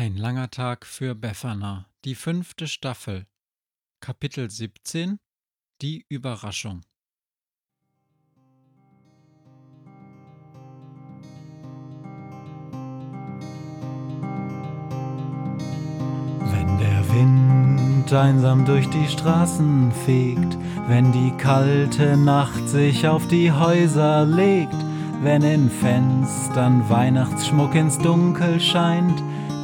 Ein langer Tag für Befana, die fünfte Staffel. Kapitel 17 Die Überraschung. Wenn der Wind einsam durch die Straßen fegt, wenn die kalte Nacht sich auf die Häuser legt, wenn in Fenstern Weihnachtsschmuck ins Dunkel scheint,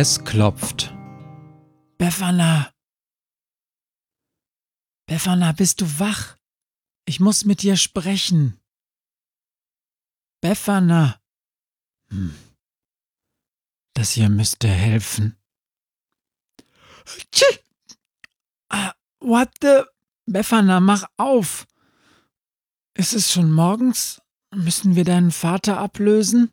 Es klopft. Befana! Befana, bist du wach? Ich muss mit dir sprechen. Befana! Hm. Das hier müsste helfen. Tsch! Ah, what the? Befana, mach auf! Ist es schon morgens? Müssen wir deinen Vater ablösen?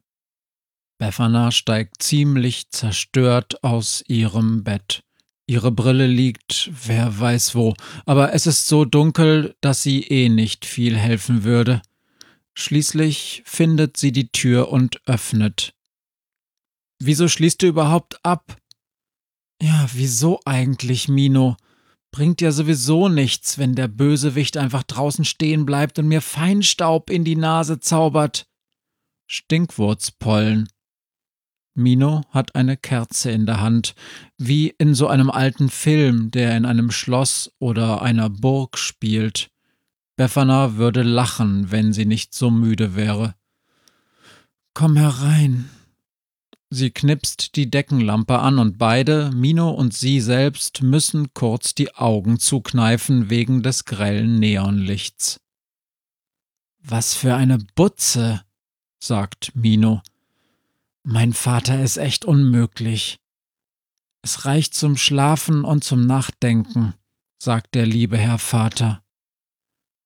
Befana steigt ziemlich zerstört aus ihrem Bett. Ihre Brille liegt wer weiß wo, aber es ist so dunkel, dass sie eh nicht viel helfen würde. Schließlich findet sie die Tür und öffnet. Wieso schließt du überhaupt ab? Ja, wieso eigentlich, Mino? Bringt ja sowieso nichts, wenn der Bösewicht einfach draußen stehen bleibt und mir Feinstaub in die Nase zaubert. Stinkwurzpollen. Mino hat eine Kerze in der Hand, wie in so einem alten Film, der in einem Schloss oder einer Burg spielt. Befana würde lachen, wenn sie nicht so müde wäre. Komm herein. Sie knipst die Deckenlampe an und beide, Mino und sie selbst, müssen kurz die Augen zukneifen wegen des grellen Neonlichts. Was für eine Butze, sagt Mino. Mein Vater ist echt unmöglich. Es reicht zum Schlafen und zum Nachdenken, sagt der liebe Herr Vater.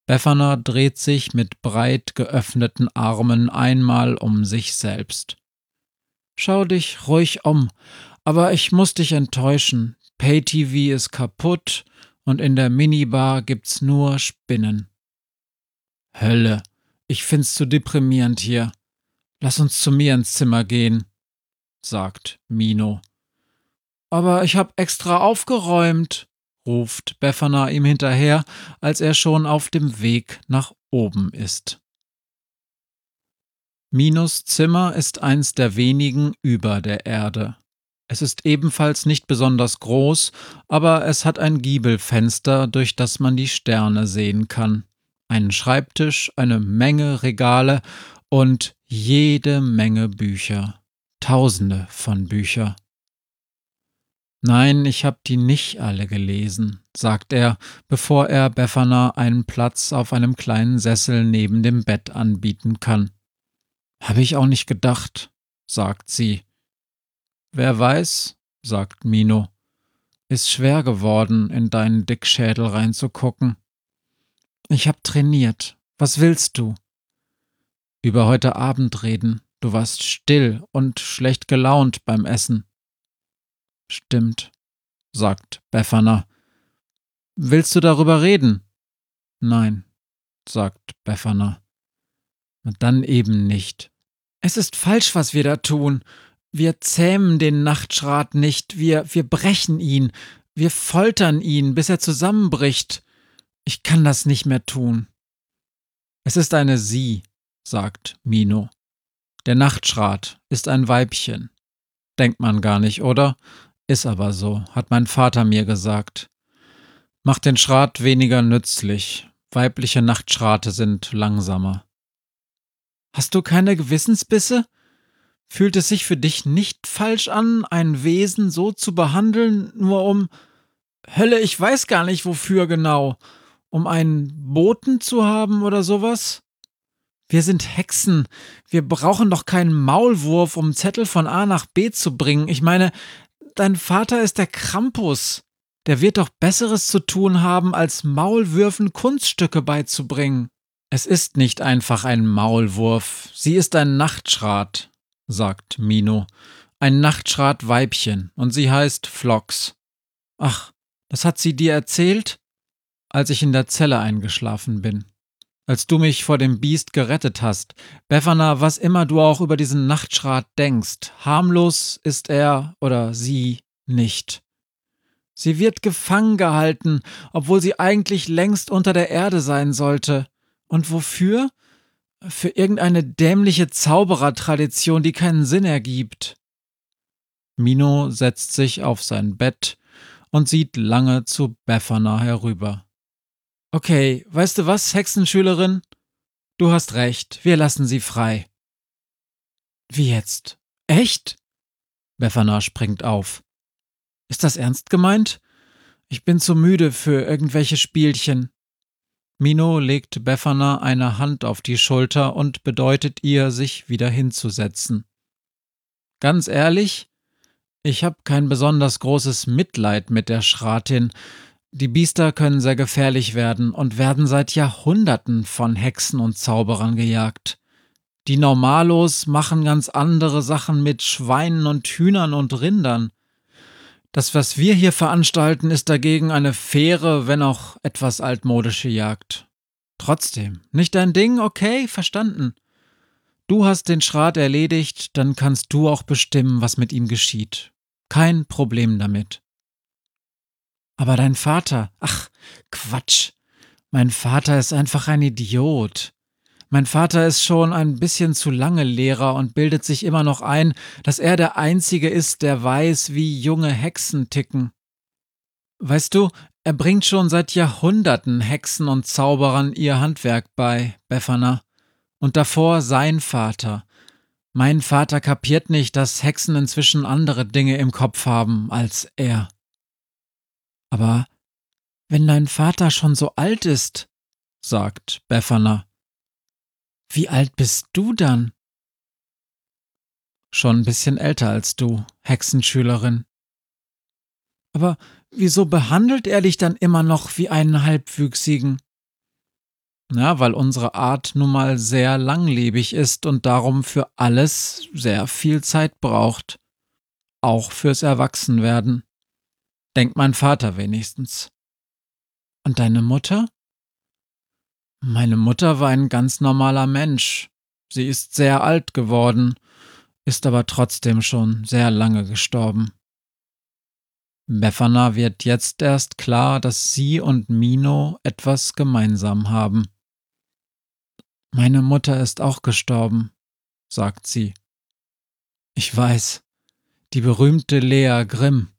Befana dreht sich mit breit geöffneten Armen einmal um sich selbst. Schau dich ruhig um, aber ich muss dich enttäuschen. Pay-TV ist kaputt und in der Minibar gibt's nur Spinnen. Hölle, ich find's zu deprimierend hier. Lass uns zu mir ins Zimmer gehen, sagt Mino. Aber ich hab extra aufgeräumt, ruft Befana ihm hinterher, als er schon auf dem Weg nach oben ist. Minos Zimmer ist eins der wenigen über der Erde. Es ist ebenfalls nicht besonders groß, aber es hat ein Giebelfenster, durch das man die Sterne sehen kann, einen Schreibtisch, eine Menge Regale und jede Menge Bücher, tausende von Bücher. Nein, ich hab die nicht alle gelesen, sagt er, bevor er Befana einen Platz auf einem kleinen Sessel neben dem Bett anbieten kann. Hab ich auch nicht gedacht, sagt sie. Wer weiß, sagt Mino, ist schwer geworden, in deinen Dickschädel reinzugucken. Ich hab trainiert. Was willst du? Über heute Abend reden. Du warst still und schlecht gelaunt beim Essen. Stimmt, sagt Befana. Willst du darüber reden? Nein, sagt Befana. Dann eben nicht. Es ist falsch, was wir da tun. Wir zähmen den Nachtschrat nicht, wir, wir brechen ihn, wir foltern ihn, bis er zusammenbricht. Ich kann das nicht mehr tun. Es ist eine Sie, sagt Mino. Der Nachtschrat ist ein Weibchen. Denkt man gar nicht, oder? Ist aber so, hat mein Vater mir gesagt. Macht den Schrat weniger nützlich. Weibliche Nachtschrate sind langsamer. Hast du keine Gewissensbisse? Fühlt es sich für dich nicht falsch an, ein Wesen so zu behandeln, nur um Hölle, ich weiß gar nicht wofür genau. Um einen Boten zu haben oder sowas? Wir sind Hexen. Wir brauchen doch keinen Maulwurf, um Zettel von A nach B zu bringen. Ich meine, dein Vater ist der Krampus. Der wird doch Besseres zu tun haben, als Maulwürfen Kunststücke beizubringen. Es ist nicht einfach ein Maulwurf. Sie ist ein Nachtschrat, sagt Mino. Ein Nachtschrat-Weibchen. Und sie heißt Flox. Ach, das hat sie dir erzählt? Als ich in der Zelle eingeschlafen bin als du mich vor dem Biest gerettet hast. Befana, was immer du auch über diesen Nachtschrat denkst, harmlos ist er oder sie nicht. Sie wird gefangen gehalten, obwohl sie eigentlich längst unter der Erde sein sollte. Und wofür? Für irgendeine dämliche Zauberertradition, die keinen Sinn ergibt. Mino setzt sich auf sein Bett und sieht lange zu Befana herüber. Okay, weißt du was, Hexenschülerin? Du hast recht, wir lassen sie frei. Wie jetzt? Echt? Befana springt auf. Ist das ernst gemeint? Ich bin zu müde für irgendwelche Spielchen. Mino legt Befana eine Hand auf die Schulter und bedeutet ihr, sich wieder hinzusetzen. Ganz ehrlich, ich habe kein besonders großes Mitleid mit der Schratin, die Biester können sehr gefährlich werden und werden seit Jahrhunderten von Hexen und Zauberern gejagt. Die Normalos machen ganz andere Sachen mit Schweinen und Hühnern und Rindern. Das, was wir hier veranstalten, ist dagegen eine faire, wenn auch etwas altmodische Jagd. Trotzdem, nicht dein Ding, okay, verstanden. Du hast den Schrat erledigt, dann kannst du auch bestimmen, was mit ihm geschieht. Kein Problem damit. Aber dein Vater, ach, Quatsch. Mein Vater ist einfach ein Idiot. Mein Vater ist schon ein bisschen zu lange Lehrer und bildet sich immer noch ein, dass er der Einzige ist, der weiß, wie junge Hexen ticken. Weißt du, er bringt schon seit Jahrhunderten Hexen und Zauberern ihr Handwerk bei, Befana. Und davor sein Vater. Mein Vater kapiert nicht, dass Hexen inzwischen andere Dinge im Kopf haben als er. Aber wenn dein Vater schon so alt ist, sagt Befana, wie alt bist du dann? Schon ein bisschen älter als du, Hexenschülerin. Aber wieso behandelt er dich dann immer noch wie einen Halbwüchsigen? Ja, weil unsere Art nun mal sehr langlebig ist und darum für alles sehr viel Zeit braucht. Auch fürs Erwachsenwerden denkt mein Vater wenigstens. Und deine Mutter? Meine Mutter war ein ganz normaler Mensch. Sie ist sehr alt geworden, ist aber trotzdem schon sehr lange gestorben. Befana wird jetzt erst klar, dass sie und Mino etwas gemeinsam haben. Meine Mutter ist auch gestorben, sagt sie. Ich weiß, die berühmte Lea Grimm.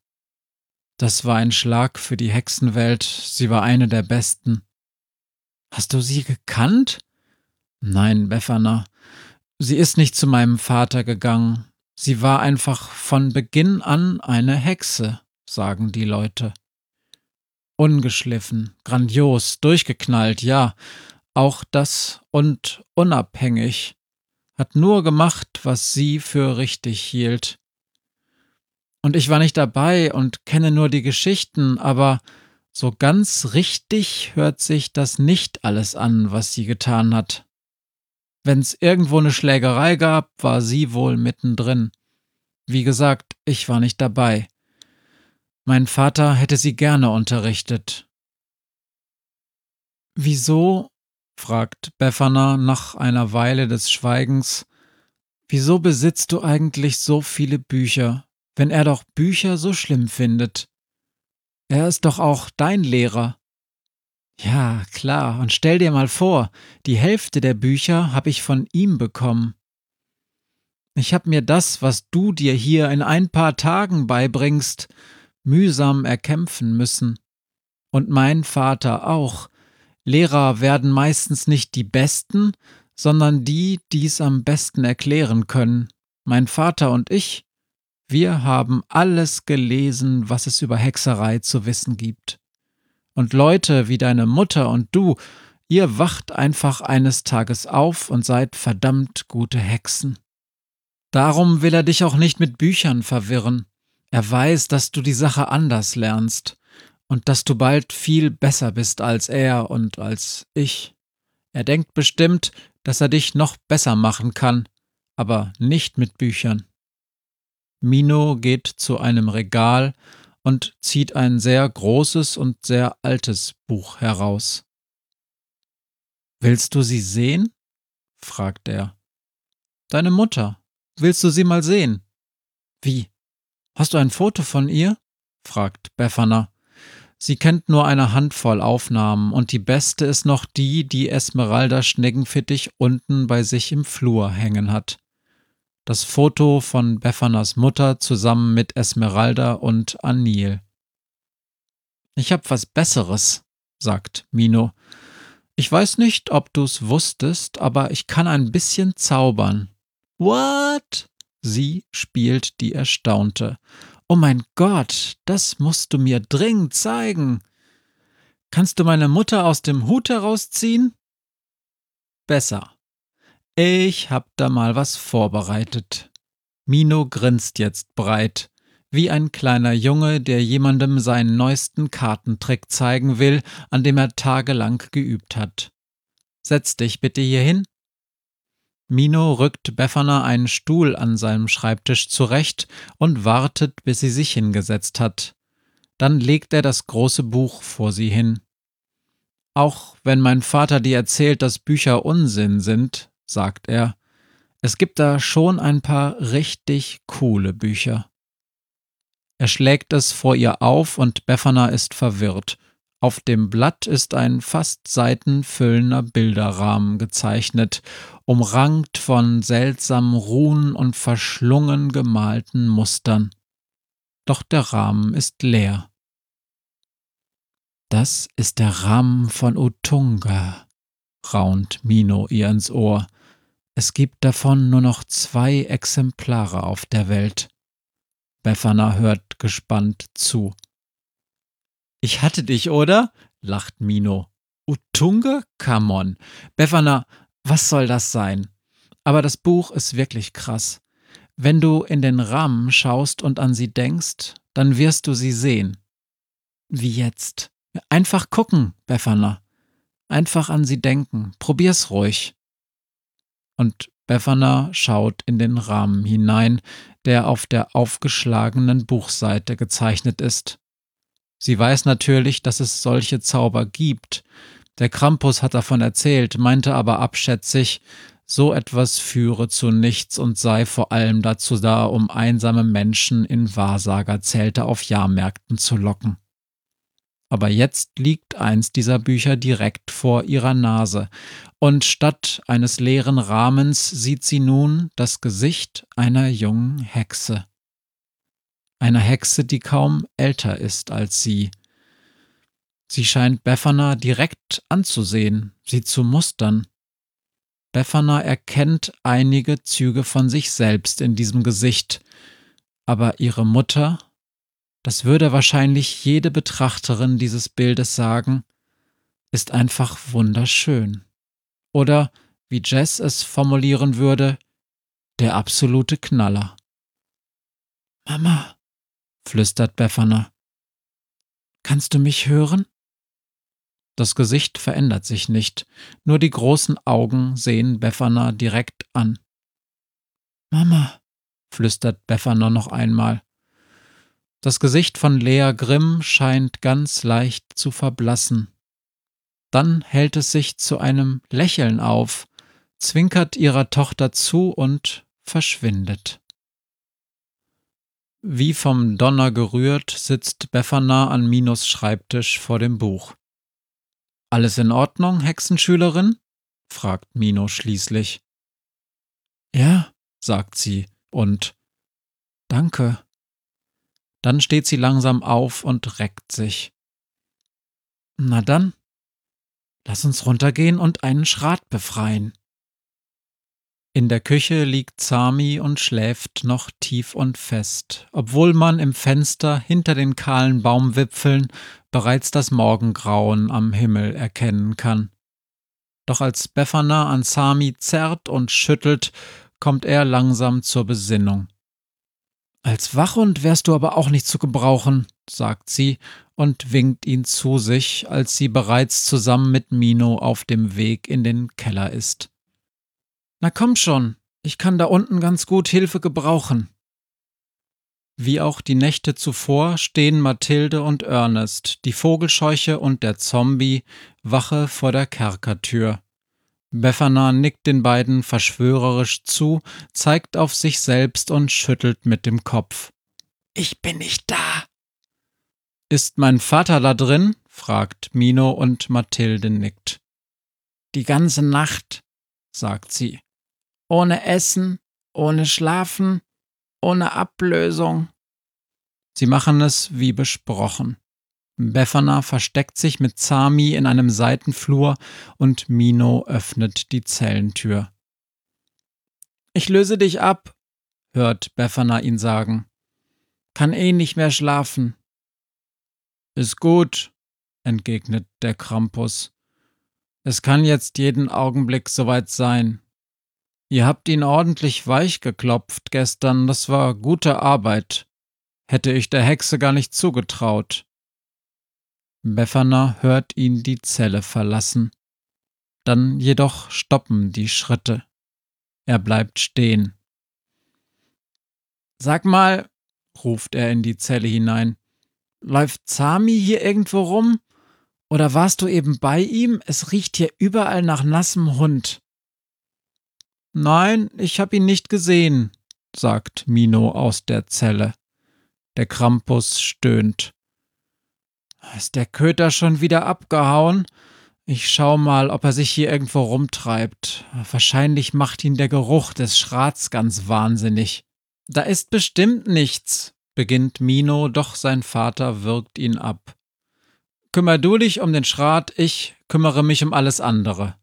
Das war ein Schlag für die Hexenwelt, sie war eine der besten. Hast du sie gekannt? Nein, Befana. Sie ist nicht zu meinem Vater gegangen. Sie war einfach von Beginn an eine Hexe, sagen die Leute. Ungeschliffen, grandios, durchgeknallt, ja, auch das und unabhängig. Hat nur gemacht, was sie für richtig hielt. Und ich war nicht dabei und kenne nur die Geschichten, aber so ganz richtig hört sich das nicht alles an, was sie getan hat. Wenn's irgendwo eine Schlägerei gab, war sie wohl mittendrin. Wie gesagt, ich war nicht dabei. Mein Vater hätte sie gerne unterrichtet. Wieso, fragt Befana nach einer Weile des Schweigens, wieso besitzt du eigentlich so viele Bücher? Wenn er doch Bücher so schlimm findet? Er ist doch auch dein Lehrer. Ja, klar, und stell dir mal vor, die Hälfte der Bücher habe ich von ihm bekommen. Ich hab mir das, was du dir hier in ein paar Tagen beibringst, mühsam erkämpfen müssen. Und mein Vater auch. Lehrer werden meistens nicht die Besten, sondern die, die es am besten erklären können. Mein Vater und ich, wir haben alles gelesen, was es über Hexerei zu wissen gibt. Und Leute wie deine Mutter und du, ihr wacht einfach eines Tages auf und seid verdammt gute Hexen. Darum will er dich auch nicht mit Büchern verwirren. Er weiß, dass du die Sache anders lernst und dass du bald viel besser bist als er und als ich. Er denkt bestimmt, dass er dich noch besser machen kann, aber nicht mit Büchern. Mino geht zu einem Regal und zieht ein sehr großes und sehr altes Buch heraus. Willst du sie sehen? fragt er. Deine Mutter. Willst du sie mal sehen? Wie? Hast du ein Foto von ihr? fragt Befana. Sie kennt nur eine Handvoll Aufnahmen und die beste ist noch die, die Esmeralda Schneckenfittich unten bei sich im Flur hängen hat. Das Foto von Befanas Mutter zusammen mit Esmeralda und Anil. Ich hab was Besseres, sagt Mino. Ich weiß nicht, ob du's wusstest, aber ich kann ein bisschen zaubern. What? Sie spielt die Erstaunte. Oh mein Gott, das musst du mir dringend zeigen. Kannst du meine Mutter aus dem Hut herausziehen? Besser. Ich hab da mal was vorbereitet. Mino grinst jetzt breit, wie ein kleiner Junge, der jemandem seinen neuesten Kartentrick zeigen will, an dem er tagelang geübt hat. Setz dich bitte hier hin. Mino rückt Befana einen Stuhl an seinem Schreibtisch zurecht und wartet, bis sie sich hingesetzt hat. Dann legt er das große Buch vor sie hin. Auch wenn mein Vater dir erzählt, dass Bücher Unsinn sind, sagt er, es gibt da schon ein paar richtig coole Bücher. Er schlägt es vor ihr auf und Befana ist verwirrt. Auf dem Blatt ist ein fast seitenfüllender Bilderrahmen gezeichnet, umrankt von seltsamen Runen und verschlungen gemalten Mustern. Doch der Rahmen ist leer. Das ist der Rahmen von Utunga, raunt Mino ihr ins Ohr. Es gibt davon nur noch zwei Exemplare auf der Welt. Befana hört gespannt zu. Ich hatte dich, oder? lacht Mino. Utunge? Come on. Befana, was soll das sein? Aber das Buch ist wirklich krass. Wenn du in den Rahmen schaust und an sie denkst, dann wirst du sie sehen. Wie jetzt? Einfach gucken, Befana. Einfach an sie denken. Probier's ruhig. Und Befana schaut in den Rahmen hinein, der auf der aufgeschlagenen Buchseite gezeichnet ist. Sie weiß natürlich, dass es solche Zauber gibt. Der Krampus hat davon erzählt, meinte aber abschätzig, so etwas führe zu nichts und sei vor allem dazu da, um einsame Menschen in Wahrsagerzelte auf Jahrmärkten zu locken. Aber jetzt liegt eins dieser Bücher direkt vor ihrer Nase, und statt eines leeren Rahmens sieht sie nun das Gesicht einer jungen Hexe einer Hexe, die kaum älter ist als sie. Sie scheint Befana direkt anzusehen, sie zu mustern. Befana erkennt einige Züge von sich selbst in diesem Gesicht, aber ihre Mutter, das würde wahrscheinlich jede Betrachterin dieses Bildes sagen, ist einfach wunderschön. Oder, wie Jess es formulieren würde, der absolute Knaller. Mama, flüstert Befana. Kannst du mich hören? Das Gesicht verändert sich nicht, nur die großen Augen sehen Befana direkt an. Mama, flüstert Befana noch einmal. Das Gesicht von Lea Grimm scheint ganz leicht zu verblassen. Dann hält es sich zu einem Lächeln auf, zwinkert ihrer Tochter zu und verschwindet. Wie vom Donner gerührt sitzt Befana an Minos Schreibtisch vor dem Buch. Alles in Ordnung, Hexenschülerin? fragt Mino schließlich. Ja, sagt sie, und Danke. Dann steht sie langsam auf und reckt sich. Na dann, lass uns runtergehen und einen Schrat befreien. In der Küche liegt Sami und schläft noch tief und fest, obwohl man im Fenster hinter den kahlen Baumwipfeln bereits das Morgengrauen am Himmel erkennen kann. Doch als Befana an Sami zerrt und schüttelt, kommt er langsam zur Besinnung. Als Wachhund wärst du aber auch nicht zu gebrauchen, sagt sie und winkt ihn zu sich, als sie bereits zusammen mit Mino auf dem Weg in den Keller ist. Na komm schon, ich kann da unten ganz gut Hilfe gebrauchen. Wie auch die Nächte zuvor stehen Mathilde und Ernest, die Vogelscheuche und der Zombie, Wache vor der Kerkertür. Befana nickt den beiden verschwörerisch zu, zeigt auf sich selbst und schüttelt mit dem Kopf. Ich bin nicht da. Ist mein Vater da drin? fragt Mino und Mathilde nickt. Die ganze Nacht, sagt sie. Ohne Essen, ohne Schlafen, ohne Ablösung. Sie machen es wie besprochen. Befana versteckt sich mit Zami in einem Seitenflur und Mino öffnet die Zellentür. Ich löse dich ab, hört Befana ihn sagen. Kann eh nicht mehr schlafen. Ist gut, entgegnet der Krampus. Es kann jetzt jeden Augenblick soweit sein. Ihr habt ihn ordentlich weich geklopft gestern, das war gute Arbeit. Hätte ich der Hexe gar nicht zugetraut. Befana hört ihn die Zelle verlassen. Dann jedoch stoppen die Schritte. Er bleibt stehen. Sag mal, ruft er in die Zelle hinein, läuft Zami hier irgendwo rum? Oder warst du eben bei ihm? Es riecht hier überall nach nassem Hund. Nein, ich hab ihn nicht gesehen, sagt Mino aus der Zelle. Der Krampus stöhnt. Ist der Köter schon wieder abgehauen? Ich schau mal, ob er sich hier irgendwo rumtreibt. Wahrscheinlich macht ihn der Geruch des Schrats ganz wahnsinnig. Da ist bestimmt nichts, beginnt Mino, doch sein Vater wirkt ihn ab. Kümmer du dich um den Schrat, ich kümmere mich um alles andere.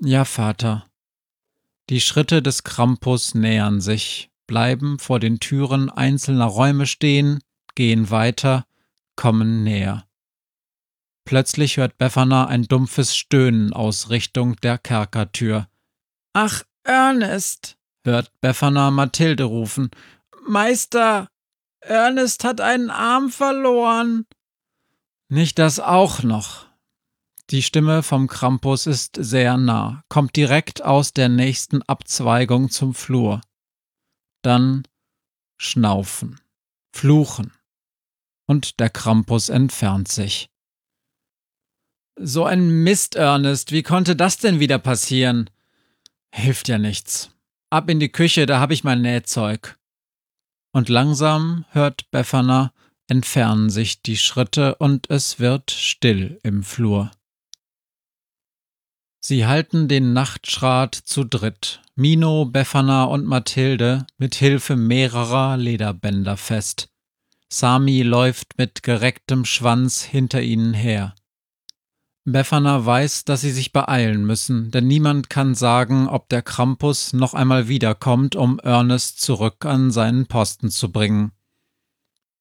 Ja, Vater. Die Schritte des Krampus nähern sich, bleiben vor den Türen einzelner Räume stehen, gehen weiter, kommen näher. Plötzlich hört Befana ein dumpfes Stöhnen aus Richtung der Kerkertür. Ach, Ernest, hört Befana Mathilde rufen. Meister, Ernest hat einen Arm verloren. Nicht das auch noch. Die Stimme vom Krampus ist sehr nah, kommt direkt aus der nächsten Abzweigung zum Flur. Dann Schnaufen, Fluchen und der Krampus entfernt sich. So ein Mist, Ernest, wie konnte das denn wieder passieren? Hilft ja nichts. Ab in die Küche, da hab ich mein Nähzeug. Und langsam hört Befana, entfernen sich die Schritte und es wird still im Flur. Sie halten den Nachtschrat zu dritt, Mino, Befana und Mathilde, mit Hilfe mehrerer Lederbänder fest. Sami läuft mit gerecktem Schwanz hinter ihnen her. Befana weiß, dass sie sich beeilen müssen, denn niemand kann sagen, ob der Krampus noch einmal wiederkommt, um Ernest zurück an seinen Posten zu bringen.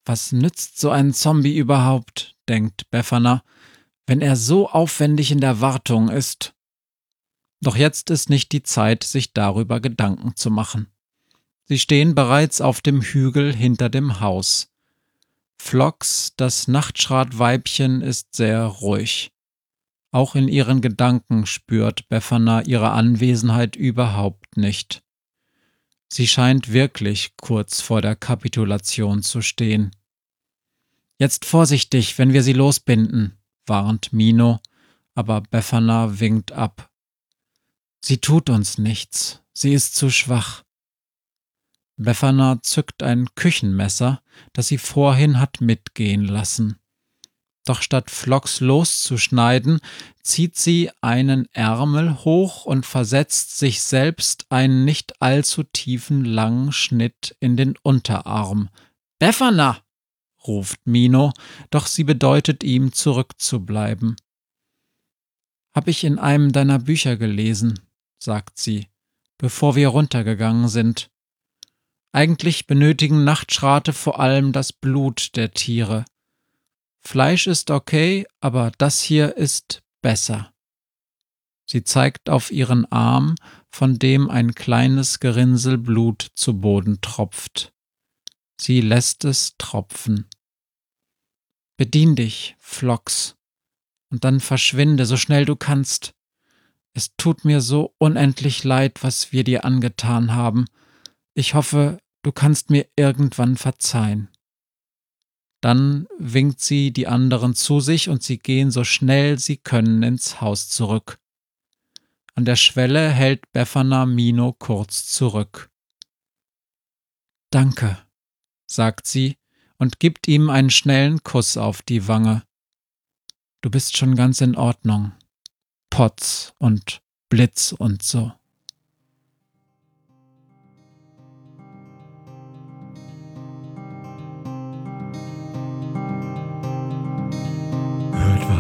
Was nützt so ein Zombie überhaupt, denkt Befana, wenn er so aufwendig in der Wartung ist? Doch jetzt ist nicht die Zeit, sich darüber Gedanken zu machen. Sie stehen bereits auf dem Hügel hinter dem Haus. Flox, das Nachtschratweibchen, ist sehr ruhig. Auch in ihren Gedanken spürt Befana ihre Anwesenheit überhaupt nicht. Sie scheint wirklich kurz vor der Kapitulation zu stehen. Jetzt vorsichtig, wenn wir sie losbinden, warnt Mino, aber Befana winkt ab. Sie tut uns nichts, sie ist zu schwach. Befana zückt ein Küchenmesser, das sie vorhin hat mitgehen lassen. Doch statt Flocks loszuschneiden, zieht sie einen Ärmel hoch und versetzt sich selbst einen nicht allzu tiefen langen Schnitt in den Unterarm. Befana! ruft Mino, doch sie bedeutet ihm, zurückzubleiben. Hab ich in einem deiner Bücher gelesen, sagt sie, bevor wir runtergegangen sind. Eigentlich benötigen Nachtschrate vor allem das Blut der Tiere. Fleisch ist okay, aber das hier ist besser. Sie zeigt auf ihren Arm, von dem ein kleines Gerinnsel Blut zu Boden tropft. Sie lässt es tropfen. Bedien dich, Flox, und dann verschwinde so schnell du kannst. Es tut mir so unendlich leid, was wir dir angetan haben. Ich hoffe, du kannst mir irgendwann verzeihen. Dann winkt sie die anderen zu sich und sie gehen so schnell sie können ins Haus zurück. An der Schwelle hält Befana Mino kurz zurück. Danke, sagt sie und gibt ihm einen schnellen Kuss auf die Wange. Du bist schon ganz in Ordnung. Potz und Blitz und so.